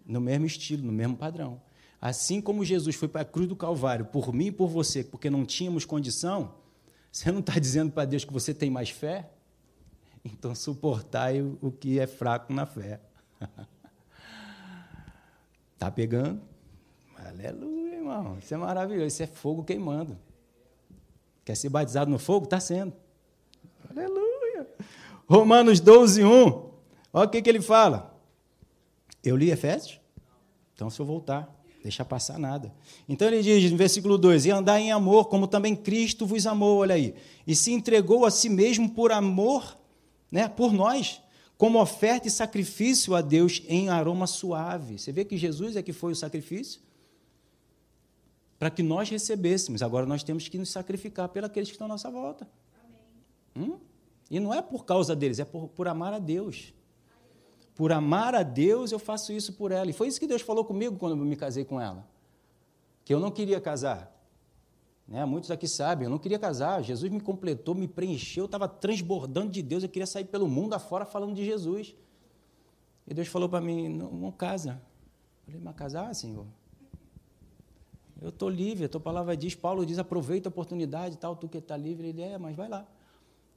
no mesmo estilo, no mesmo padrão. Assim como Jesus foi para a cruz do Calvário por mim e por você, porque não tínhamos condição, você não está dizendo para Deus que você tem mais fé? Então suportai o que é fraco na fé. Está pegando? Aleluia, irmão. Isso é maravilhoso. Isso é fogo queimando. Quer ser batizado no fogo? Está sendo. Aleluia. Romanos 12, 1. Olha o que, que ele fala. Eu li Efésios? Então, se eu voltar, deixa passar nada. Então ele diz no versículo 2: E andar em amor, como também Cristo vos amou, olha aí, e se entregou a si mesmo por amor, né, por nós, como oferta e sacrifício a Deus em aroma suave. Você vê que Jesus é que foi o sacrifício? Para que nós recebêssemos. Agora nós temos que nos sacrificar pelos que estão à nossa volta. Hum? E não é por causa deles, é por, por amar a Deus. Por amar a Deus, eu faço isso por ela. E foi isso que Deus falou comigo quando eu me casei com ela. Que eu não queria casar. Né? Muitos aqui sabem, eu não queria casar. Jesus me completou, me preencheu, eu estava transbordando de Deus, eu queria sair pelo mundo afora falando de Jesus. E Deus falou para mim: não, não casa. Eu falei, mas casar, Senhor? Eu estou livre, a tua palavra diz, Paulo diz, aproveita a oportunidade tal, tu que está livre. Ele é, mas vai lá.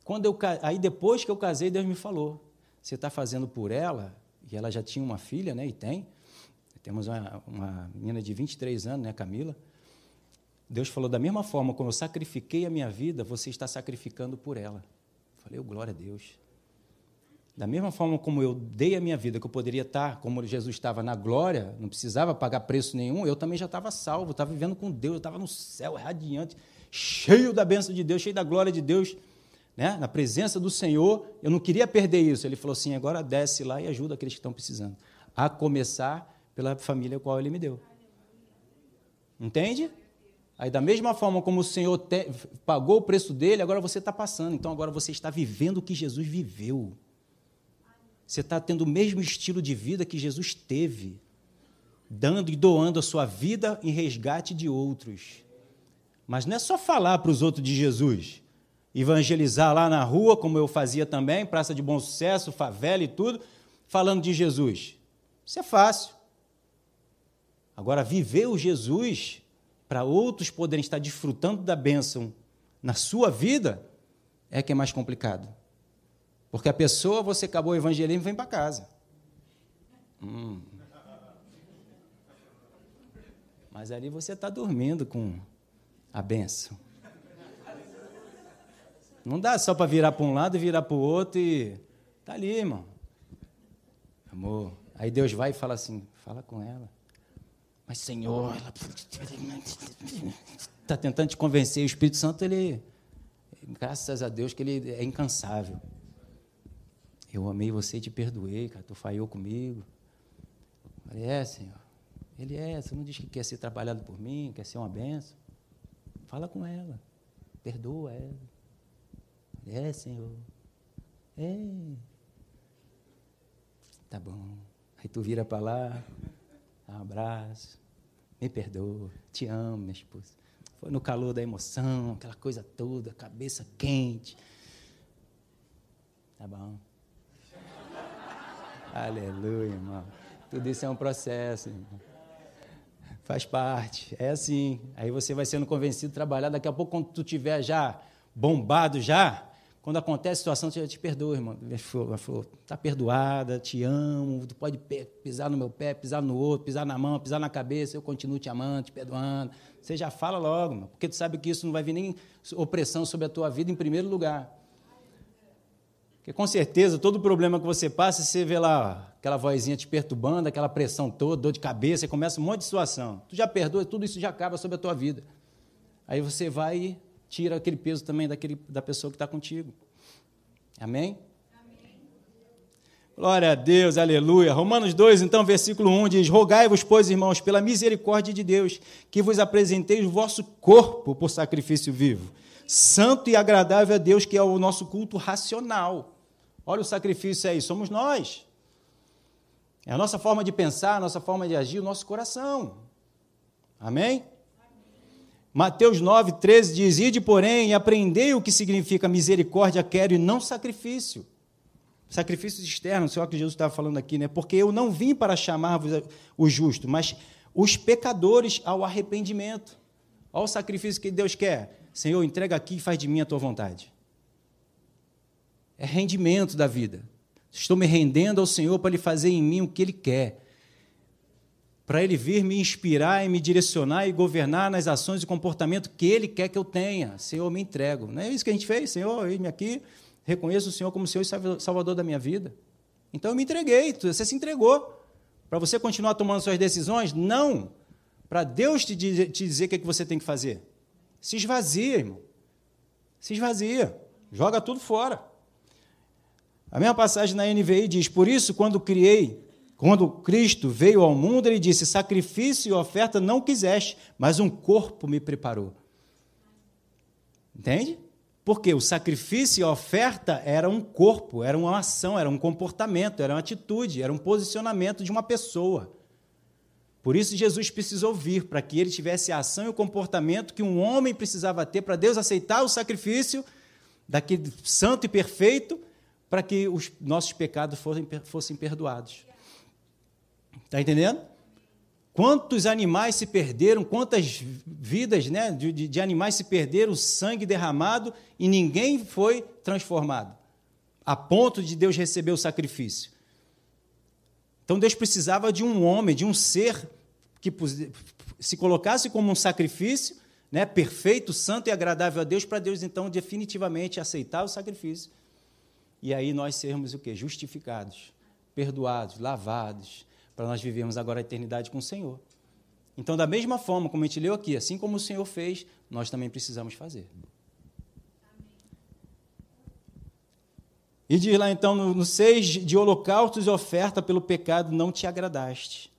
Quando eu, aí depois que eu casei, Deus me falou: você está fazendo por ela, e ela já tinha uma filha, né, e tem, temos uma, uma menina de 23 anos, né, Camila, Deus falou, da mesma forma como eu sacrifiquei a minha vida, você está sacrificando por ela. falei, oh, glória a Deus. Da mesma forma como eu dei a minha vida, que eu poderia estar, como Jesus estava na glória, não precisava pagar preço nenhum, eu também já estava salvo, estava vivendo com Deus, eu estava no céu, radiante, cheio da bênção de Deus, cheio da glória de Deus né, na presença do Senhor, eu não queria perder isso. Ele falou assim: agora desce lá e ajuda aqueles que estão precisando. A começar pela família qual ele me deu. Entende? Aí, da mesma forma como o Senhor te, pagou o preço dele, agora você está passando. Então, agora você está vivendo o que Jesus viveu. Você está tendo o mesmo estilo de vida que Jesus teve, dando e doando a sua vida em resgate de outros. Mas não é só falar para os outros de Jesus, evangelizar lá na rua, como eu fazia também, Praça de Bom Sucesso, favela e tudo, falando de Jesus. Isso é fácil. Agora, viver o Jesus para outros poderem estar desfrutando da bênção na sua vida é que é mais complicado. Porque a pessoa, você acabou o evangelismo e vem para casa. Hum. Mas ali você está dormindo com a benção. Não dá só para virar para um lado e virar para o outro e. Está ali, irmão. Amor. Aí Deus vai e fala assim: fala com ela. Mas, Senhor, ela está tentando te convencer. O Espírito Santo, ele, graças a Deus, que ele é incansável. Eu amei você e te perdoei, cara. Tu falhou comigo. Falei, é, Senhor. Ele é. Você não diz que quer ser trabalhado por mim, quer ser uma benção. Fala com ela. Perdoa ela. É, Senhor. É. Tá bom. Aí tu vira para lá, dá um abraço, me perdoa, te amo, minha esposa. Foi no calor da emoção, aquela coisa toda, cabeça quente. Tá bom. Aleluia, irmão. Tudo isso é um processo, irmão. Faz parte. É assim. Aí você vai sendo convencido a trabalhar. Daqui a pouco, quando tu tiver já bombado já, quando acontece a situação, você te perdoa, irmão. Ela falou, está perdoada, te amo, tu pode pisar no meu pé, pisar no outro, pisar na mão, pisar na cabeça, eu continuo te amando, te perdoando. Você já fala logo, irmão, porque tu sabe que isso não vai vir nem opressão sobre a tua vida em primeiro lugar. Porque com certeza, todo problema que você passa, você vê lá aquela vozinha te perturbando, aquela pressão toda, dor de cabeça, começa um monte de situação. Tu já perdoa, tudo isso já acaba sobre a tua vida. Aí você vai e tira aquele peso também daquele, da pessoa que está contigo. Amém? Glória a Deus, aleluia. Romanos 2, então, versículo 1 diz: Rogai-vos, pois, irmãos, pela misericórdia de Deus, que vos apresenteis o vosso corpo por sacrifício vivo, santo e agradável a Deus, que é o nosso culto racional. Olha o sacrifício aí, somos nós. É a nossa forma de pensar, a nossa forma de agir, o nosso coração. Amém? Mateus 9, 13 diz: Ide, porém, e aprendei o que significa misericórdia, quero e não sacrifício. Sacrifícios externos, sei lá que Jesus estava falando aqui, né? Porque eu não vim para chamar os justos, mas os pecadores ao arrependimento. Olha o sacrifício que Deus quer. Senhor, entrega aqui e faz de mim a tua vontade. É rendimento da vida. Estou me rendendo ao Senhor para Ele fazer em mim o que Ele quer para Ele vir me inspirar e me direcionar e governar nas ações e comportamento que Ele quer que eu tenha. Senhor, me entrego. Não é isso que a gente fez? Senhor, eis-me aqui, reconheço o Senhor como Senhor e Salvador da minha vida. Então eu me entreguei, você se entregou. Para você continuar tomando suas decisões? Não. Para Deus te dizer, te dizer o que, é que você tem que fazer. Se esvazia, irmão. Se esvazia. Joga tudo fora. A mesma passagem na NVI diz: Por isso, quando criei quando Cristo veio ao mundo, ele disse: Sacrifício e oferta não quiseste, mas um corpo me preparou. Entende? Porque o sacrifício e a oferta era um corpo, era uma ação, era um comportamento, era uma atitude, era um posicionamento de uma pessoa. Por isso Jesus precisou vir, para que ele tivesse a ação e o comportamento que um homem precisava ter para Deus aceitar o sacrifício daquele santo e perfeito, para que os nossos pecados fossem, fossem perdoados. Está entendendo? Quantos animais se perderam, quantas vidas né, de, de, animais se perderam, sangue derramado e ninguém foi transformado, a ponto de Deus receber o sacrifício. Então Deus precisava de um homem, de um ser que se colocasse como um sacrifício, né, perfeito, santo e agradável a Deus, para Deus então definitivamente aceitar o sacrifício. E aí nós sermos o quê? Justificados, perdoados, lavados, para nós vivermos agora a eternidade com o Senhor. Então, da mesma forma como a gente leu aqui, assim como o Senhor fez, nós também precisamos fazer. E diz lá então no, no 6: de holocaustos e oferta pelo pecado não te agradaste.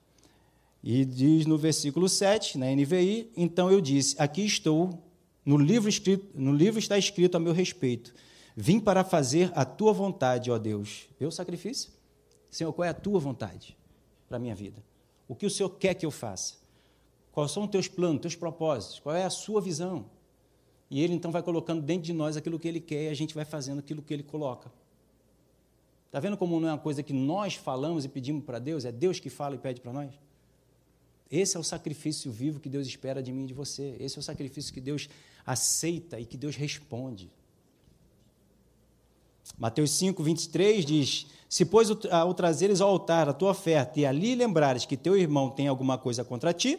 E diz no versículo 7, na NVI: então eu disse: aqui estou, no livro, escrito, no livro está escrito a meu respeito: vim para fazer a tua vontade, ó Deus. O sacrifício? Senhor, qual é a tua vontade para a minha vida? O que o Senhor quer que eu faça? Quais são os teus planos, teus propósitos? Qual é a sua visão? E ele então vai colocando dentro de nós aquilo que ele quer e a gente vai fazendo aquilo que ele coloca. Está vendo como não é uma coisa que nós falamos e pedimos para Deus? É Deus que fala e pede para nós? Esse é o sacrifício vivo que Deus espera de mim e de você. Esse é o sacrifício que Deus aceita e que Deus responde. Mateus 5, 23 diz: Se, pois, ao trazeres ao altar a tua oferta e ali lembrares que teu irmão tem alguma coisa contra ti,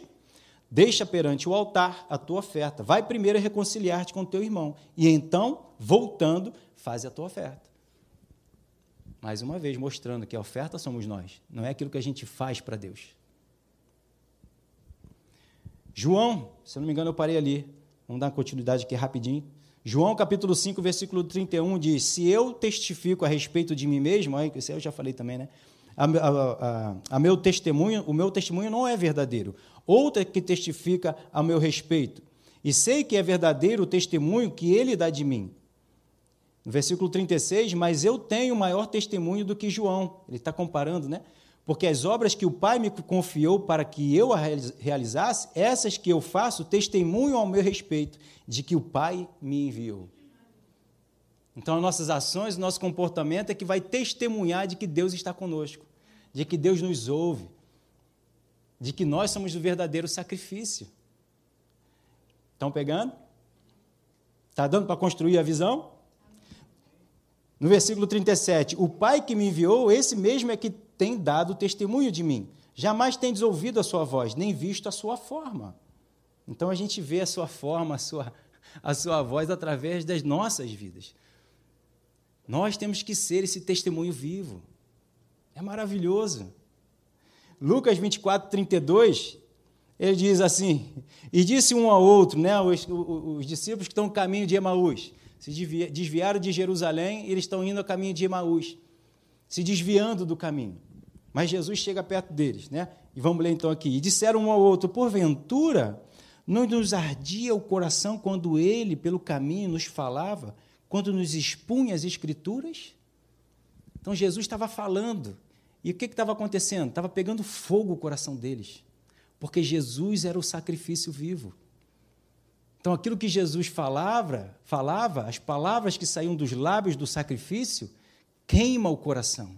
deixa perante o altar a tua oferta. Vai primeiro reconciliar-te com teu irmão, e então, voltando, faz a tua oferta. Mais uma vez, mostrando que a oferta somos nós, não é aquilo que a gente faz para Deus. João, se eu não me engano, eu parei ali. Vamos dar continuidade aqui rapidinho. João capítulo 5, versículo 31 diz: Se eu testifico a respeito de mim mesmo, aí, isso eu já falei também, né? A, a, a, a, meu testemunho, o meu testemunho não é verdadeiro. Outra que testifica a meu respeito. E sei que é verdadeiro o testemunho que ele dá de mim. No versículo 36, mas eu tenho maior testemunho do que João. Ele está comparando, né? Porque as obras que o Pai me confiou para que eu a realizasse, essas que eu faço, testemunham ao meu respeito de que o Pai me enviou. Então, as nossas ações, nosso comportamento é que vai testemunhar de que Deus está conosco, de que Deus nos ouve, de que nós somos o verdadeiro sacrifício. Estão pegando? Está dando para construir a visão? No versículo 37, o Pai que me enviou, esse mesmo é que tem dado testemunho de mim. Jamais tendes ouvido a sua voz, nem visto a sua forma. Então a gente vê a sua forma, a sua, a sua voz através das nossas vidas. Nós temos que ser esse testemunho vivo. É maravilhoso. Lucas 24, 32, ele diz assim: E disse um ao outro, né, os, os, os discípulos que estão no caminho de Emaús, se desviaram de Jerusalém eles estão indo a caminho de Emaús, se desviando do caminho. Mas Jesus chega perto deles, né? E vamos ler então aqui. E disseram um ao outro: Porventura, não nos ardia o coração quando ele, pelo caminho, nos falava, quando nos expunha as Escrituras? Então Jesus estava falando. E o que estava acontecendo? Estava pegando fogo o coração deles. Porque Jesus era o sacrifício vivo. Então, aquilo que Jesus falava, falava, as palavras que saíam dos lábios do sacrifício, queima o coração.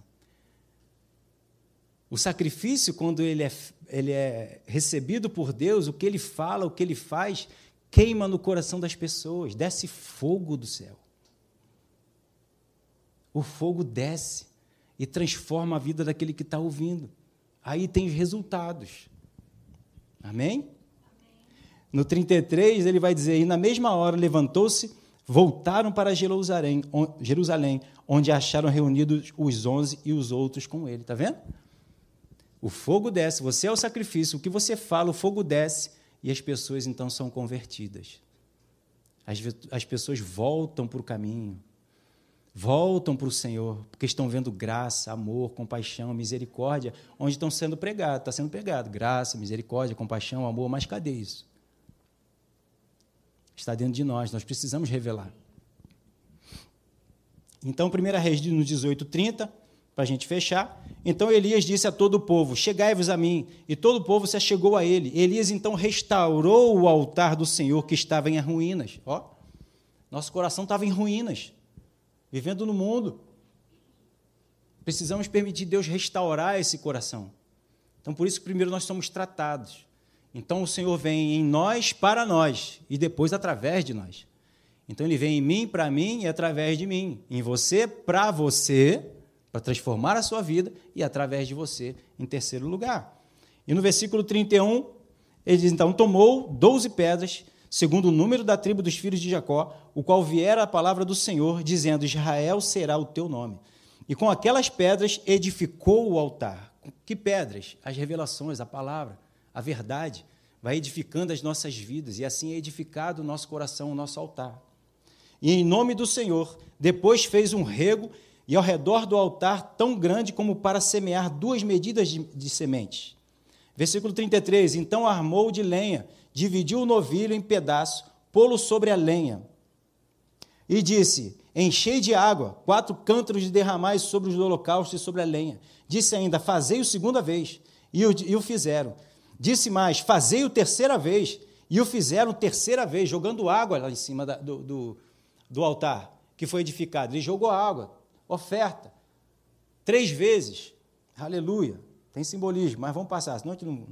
O sacrifício, quando ele é, ele é recebido por Deus, o que ele fala, o que ele faz, queima no coração das pessoas, desce fogo do céu. O fogo desce e transforma a vida daquele que está ouvindo. Aí tem os resultados. Amém? No 33, ele vai dizer: E na mesma hora levantou-se, voltaram para Jerusalém, onde acharam reunidos os onze e os outros com ele. Está vendo? O fogo desce, você é o sacrifício, o que você fala, o fogo desce e as pessoas então são convertidas. As, as pessoas voltam para o caminho, voltam para o Senhor, porque estão vendo graça, amor, compaixão, misericórdia, onde estão sendo pregados, está sendo pregado, graça, misericórdia, compaixão, amor, mas cadê isso? Está dentro de nós, nós precisamos revelar. Então, 1 Reis no 18, 30, para a gente fechar. Então Elias disse a todo o povo: Chegai-vos a mim. E todo o povo se achegou a ele. Elias então restaurou o altar do Senhor que estava em ruínas. Ó, nosso coração estava em ruínas, vivendo no mundo. Precisamos permitir Deus restaurar esse coração. Então, por isso primeiro nós somos tratados. Então, o Senhor vem em nós para nós e depois através de nós. Então, Ele vem em mim para mim e através de mim. Em você para você para transformar a sua vida e através de você em terceiro lugar. E no versículo 31, ele diz: Então tomou doze pedras, segundo o número da tribo dos filhos de Jacó, o qual viera a palavra do Senhor, dizendo: Israel será o teu nome. E com aquelas pedras edificou o altar. Que pedras? As revelações, a palavra, a verdade. Vai edificando as nossas vidas, e assim é edificado o nosso coração, o nosso altar. E em nome do Senhor, depois fez um rego e ao redor do altar tão grande como para semear duas medidas de, de sementes. Versículo 33: Então armou de lenha, dividiu o novilho em pedaços, pô-lo sobre a lenha. E disse: Enchei de água, quatro cântaros de derramais sobre os holocaustos e sobre a lenha. Disse ainda: Fazei-o segunda vez, e o, e o fizeram. Disse mais: Fazei-o terceira vez, e o fizeram terceira vez, jogando água lá em cima da, do, do, do altar que foi edificado. Ele jogou água, oferta, três vezes. Aleluia. Tem simbolismo, mas vamos passar, senão a gente não.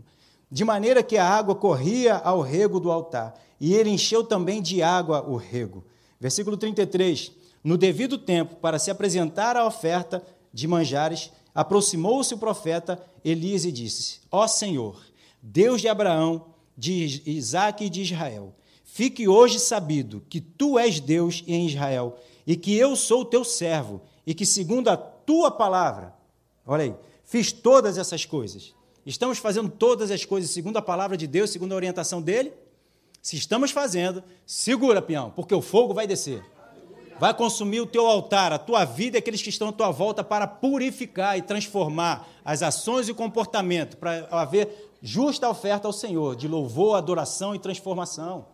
De maneira que a água corria ao rego do altar, e ele encheu também de água o rego. Versículo 33. No devido tempo, para se apresentar a oferta de manjares, aproximou-se o profeta Elias e disse: Ó Senhor, Deus de Abraão, de Isaac e de Israel, fique hoje sabido que tu és Deus em Israel e que eu sou teu servo e que, segundo a tua palavra, olha aí, fiz todas essas coisas. Estamos fazendo todas as coisas segundo a palavra de Deus, segundo a orientação dele? Se estamos fazendo, segura, peão, porque o fogo vai descer vai consumir o teu altar, a tua vida e aqueles que estão à tua volta para purificar e transformar as ações e o comportamento, para haver justa oferta ao Senhor, de louvor, adoração e transformação.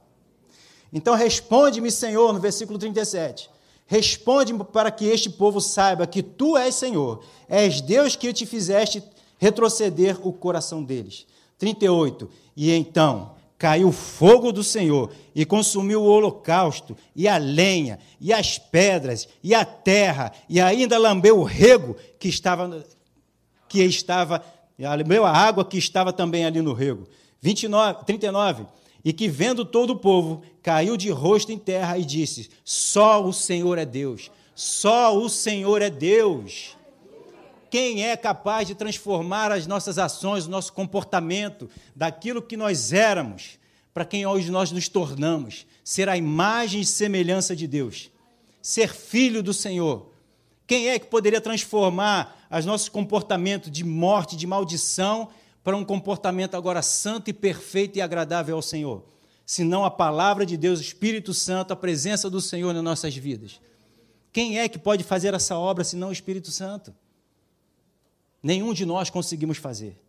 Então responde-me, Senhor, no versículo 37. Responde-me para que este povo saiba que tu és Senhor, és Deus que te fizeste retroceder o coração deles. 38. E então caiu fogo do Senhor e consumiu o holocausto, e a lenha, e as pedras, e a terra, e ainda lambeu o rego que estava, que estava, lambeu a água que estava também ali no rego. 29, 39. E que vendo todo o povo, caiu de rosto em terra e disse: Só o Senhor é Deus, só o Senhor é Deus. Quem é capaz de transformar as nossas ações, o nosso comportamento, daquilo que nós éramos, para quem hoje nós nos tornamos? Ser a imagem e semelhança de Deus, ser filho do Senhor. Quem é que poderia transformar os nossos comportamentos de morte, de maldição, para um comportamento agora santo e perfeito e agradável ao Senhor? Senão a palavra de Deus, o Espírito Santo, a presença do Senhor nas nossas vidas. Quem é que pode fazer essa obra senão o Espírito Santo? Nenhum de nós conseguimos fazer,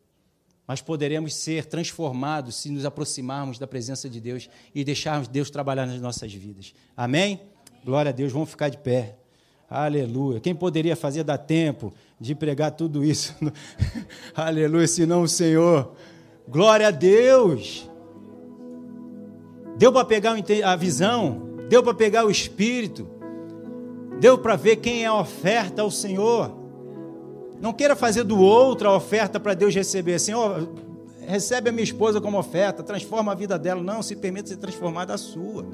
mas poderemos ser transformados se nos aproximarmos da presença de Deus e deixarmos Deus trabalhar nas nossas vidas. Amém? Glória a Deus, vamos ficar de pé. Aleluia. Quem poderia fazer dar tempo de pregar tudo isso? Aleluia, senão o Senhor. Glória a Deus. Deu para pegar a visão, deu para pegar o espírito, deu para ver quem é a oferta ao Senhor. Não queira fazer do outro a oferta para Deus receber. Senhor, recebe a minha esposa como oferta, transforma a vida dela. Não, se permita ser transformada a sua.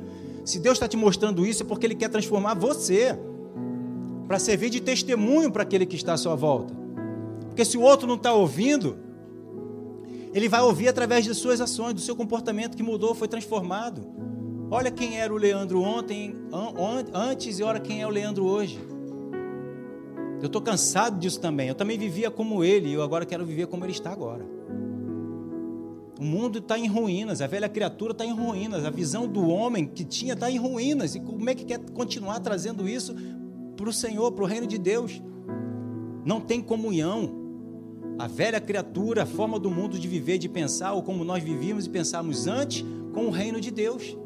Se Deus está te mostrando isso, é porque Ele quer transformar você, para servir de testemunho para aquele que está à sua volta. Porque se o outro não está ouvindo, ele vai ouvir através de suas ações, do seu comportamento que mudou, foi transformado. Olha quem era o Leandro ontem, antes e olha quem é o Leandro hoje. Eu estou cansado disso também. Eu também vivia como ele e eu agora quero viver como ele está agora. O mundo está em ruínas, a velha criatura está em ruínas, a visão do homem que tinha está em ruínas. E como é que quer continuar trazendo isso para o Senhor, para o reino de Deus? Não tem comunhão. A velha criatura, a forma do mundo de viver, de pensar, ou como nós vivíamos e pensávamos antes, com o reino de Deus.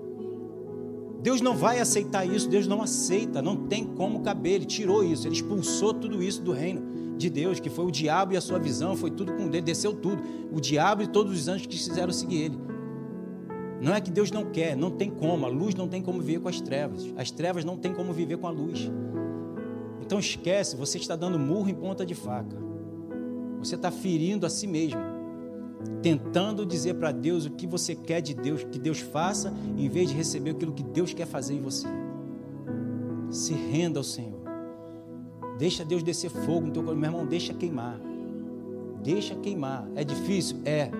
Deus não vai aceitar isso, Deus não aceita, não tem como caber. Ele tirou isso, ele expulsou tudo isso do reino de Deus, que foi o diabo e a sua visão, foi tudo com ele, desceu tudo. O diabo e todos os anjos que quiseram seguir ele. Não é que Deus não quer, não tem como, a luz não tem como viver com as trevas, as trevas não tem como viver com a luz. Então esquece, você está dando murro em ponta de faca, você está ferindo a si mesmo tentando dizer para Deus o que você quer de Deus, que Deus faça, em vez de receber aquilo que Deus quer fazer em você. Se renda ao Senhor. Deixa Deus descer fogo no teu coração. Meu irmão, deixa queimar. Deixa queimar. É difícil? É.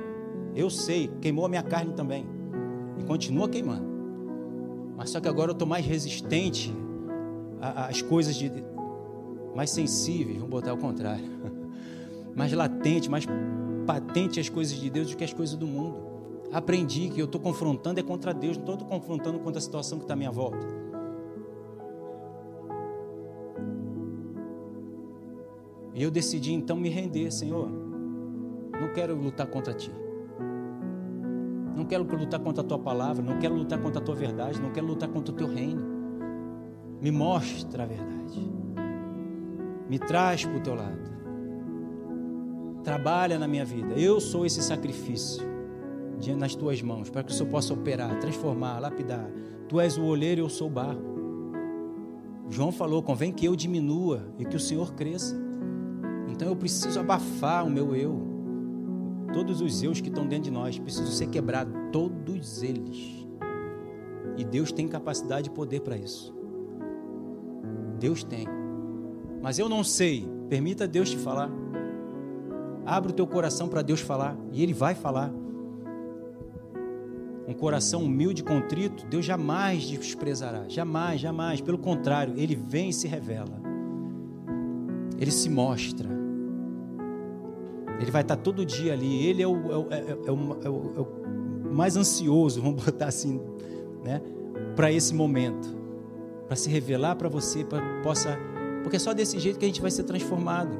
Eu sei. Queimou a minha carne também. E continua queimando. Mas só que agora eu estou mais resistente às coisas de. Mais sensíveis, vamos botar ao contrário. mais latente, mais patente as coisas de Deus do que as coisas do mundo. Aprendi que eu estou confrontando é contra Deus, não estou confrontando contra a situação que está à minha volta. E eu decidi então me render, Senhor. Não quero lutar contra ti. Não quero lutar contra a tua palavra, não quero lutar contra a tua verdade, não quero lutar contra o teu reino. Me mostra a verdade. Me traz para o teu lado. Trabalha na minha vida. Eu sou esse sacrifício nas tuas mãos, para que o Senhor possa operar, transformar, lapidar. Tu és o olheiro e eu sou o barro. João falou: convém que eu diminua e que o Senhor cresça. Então eu preciso abafar o meu eu. Todos os eus que estão dentro de nós precisam ser quebrados, todos eles. E Deus tem capacidade e poder para isso. Deus tem. Mas eu não sei. Permita Deus te falar. Abra o teu coração para Deus falar. E Ele vai falar. Um coração humilde e contrito, Deus jamais desprezará. Jamais, jamais. Pelo contrário, Ele vem e se revela. Ele se mostra. Ele vai estar todo dia ali. Ele é o, é o, é o, é o, é o mais ansioso, vamos botar assim, né? Para esse momento. Para se revelar para você, para possa. Porque é só desse jeito que a gente vai ser transformado.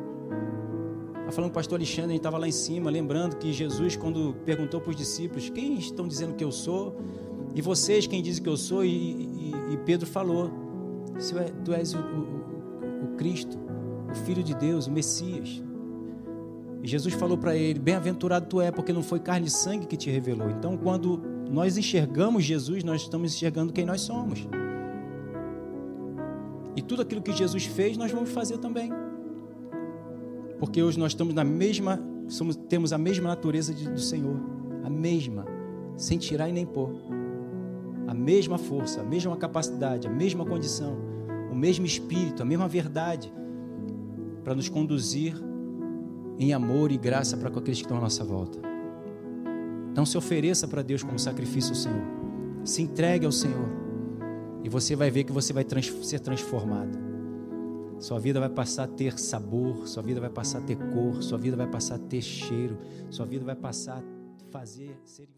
Tá falando com o pastor Alexandre, a gente estava lá em cima, lembrando que Jesus, quando perguntou para os discípulos: Quem estão dizendo que eu sou? E vocês, quem dizem que eu sou? E, e, e Pedro falou: Tu és o, o, o Cristo, o Filho de Deus, o Messias. E Jesus falou para ele: Bem-aventurado tu é, porque não foi carne e sangue que te revelou. Então, quando nós enxergamos Jesus, nós estamos enxergando quem nós somos. E tudo aquilo que Jesus fez, nós vamos fazer também. Porque hoje nós estamos na mesma, somos, temos a mesma natureza de, do Senhor, a mesma, sem tirar e nem pôr. A mesma força, a mesma capacidade, a mesma condição, o mesmo espírito, a mesma verdade para nos conduzir em amor e graça para com aqueles que estão à nossa volta. Então se ofereça para Deus como sacrifício ao Senhor. Se entregue ao Senhor. E você vai ver que você vai trans ser transformado. Sua vida vai passar a ter sabor, sua vida vai passar a ter cor, sua vida vai passar a ter cheiro, sua vida vai passar a fazer ser